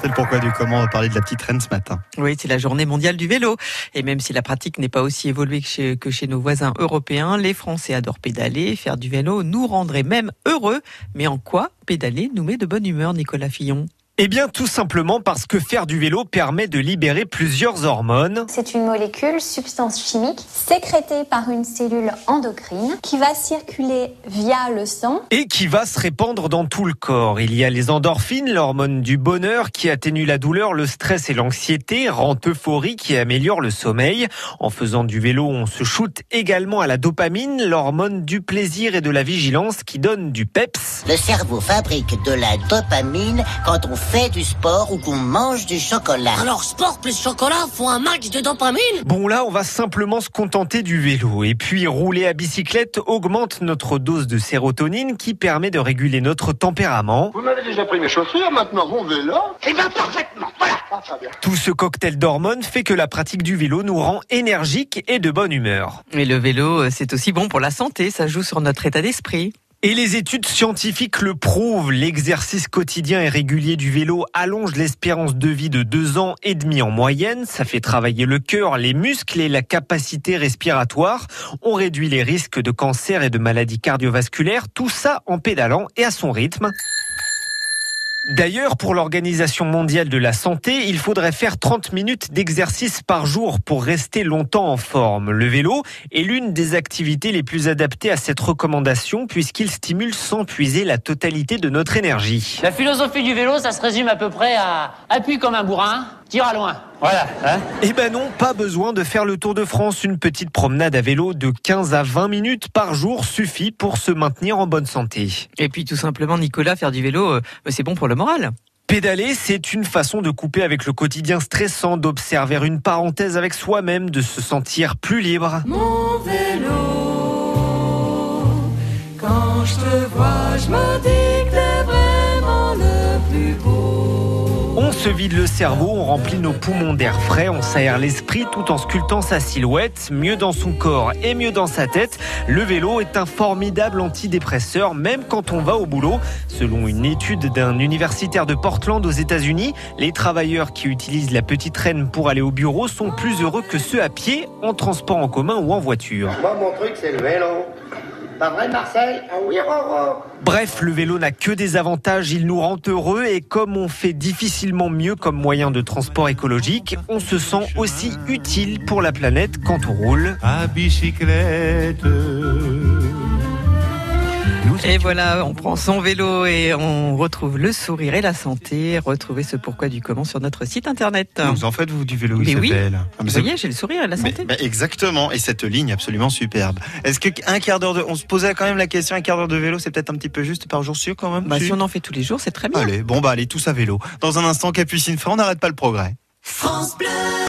C'est le pourquoi du comment on va parler de la petite reine ce matin. Oui, c'est la journée mondiale du vélo. Et même si la pratique n'est pas aussi évoluée que chez, que chez nos voisins européens, les Français adorent pédaler. Faire du vélo nous rendrait même heureux. Mais en quoi pédaler nous met de bonne humeur, Nicolas Fillon? Eh bien, tout simplement parce que faire du vélo permet de libérer plusieurs hormones. C'est une molécule, substance chimique, sécrétée par une cellule endocrine qui va circuler via le sang. Et qui va se répandre dans tout le corps. Il y a les endorphines, l'hormone du bonheur qui atténue la douleur, le stress et l'anxiété, rend euphorie qui améliore le sommeil. En faisant du vélo, on se shoot également à la dopamine, l'hormone du plaisir et de la vigilance qui donne du peps. Le cerveau fabrique de la dopamine quand on fait du sport ou qu'on mange du chocolat. Alors sport plus chocolat font un max de dopamine Bon là, on va simplement se contenter du vélo. Et puis rouler à bicyclette augmente notre dose de sérotonine qui permet de réguler notre tempérament. Vous m'avez déjà pris mes chaussures, maintenant mon vélo Eh bien parfaitement, voilà Tout ce cocktail d'hormones fait que la pratique du vélo nous rend énergiques et de bonne humeur. Et le vélo, c'est aussi bon pour la santé, ça joue sur notre état d'esprit. Et les études scientifiques le prouvent, l'exercice quotidien et régulier du vélo allonge l'espérance de vie de deux ans et demi en moyenne. Ça fait travailler le cœur, les muscles et la capacité respiratoire. On réduit les risques de cancer et de maladies cardiovasculaires, tout ça en pédalant et à son rythme. D'ailleurs, pour l'Organisation mondiale de la santé, il faudrait faire 30 minutes d'exercice par jour pour rester longtemps en forme. Le vélo est l'une des activités les plus adaptées à cette recommandation puisqu'il stimule sans puiser la totalité de notre énergie. La philosophie du vélo, ça se résume à peu près à appuie comme un bourrin, tire à loin. Voilà. Hein eh ben non, pas besoin de faire le Tour de France. Une petite promenade à vélo de 15 à 20 minutes par jour suffit pour se maintenir en bonne santé. Et puis tout simplement, Nicolas, faire du vélo, euh, c'est bon pour le moral. Pédaler, c'est une façon de couper avec le quotidien stressant, d'observer une parenthèse avec soi-même, de se sentir plus libre. Mon vélo, quand je te vois, je me dis se vide le cerveau, on remplit nos poumons d'air frais, on s'aère l'esprit tout en sculptant sa silhouette, mieux dans son corps et mieux dans sa tête. Le vélo est un formidable antidépresseur même quand on va au boulot. Selon une étude d'un universitaire de Portland aux États-Unis, les travailleurs qui utilisent la petite reine pour aller au bureau sont plus heureux que ceux à pied, en transport en commun ou en voiture. Moi, mon truc, c'est le vélo. Pas vrai, Marseille Ah oui, Roro Bref, le vélo n'a que des avantages, il nous rend heureux et comme on fait difficilement mieux comme moyen de transport écologique, on se sent aussi utile pour la planète quand on roule. À bicyclette. Et voilà, on prend son vélo et on retrouve le sourire et la santé. Retrouvez ce pourquoi du comment sur notre site internet. Vous en faites, vous, du vélo, Mais oui. Isabelle Ah, mais Vous voyez, j'ai le sourire et la Mais- santé. bah, exactement, et cette ligne absolument superbe. Est-ce que un quart d'heure de, on se posait quand même la question, un quart d'heure de vélo, c'est peut-être un petit peu juste par jour sûr quand même. Bah, si si on en fait tous les jours, c'est très bien. Allez, bon bah allez tous à vélo. Dans un instant, Capucine fait, on n'arrête pas le progrès. France Bleu.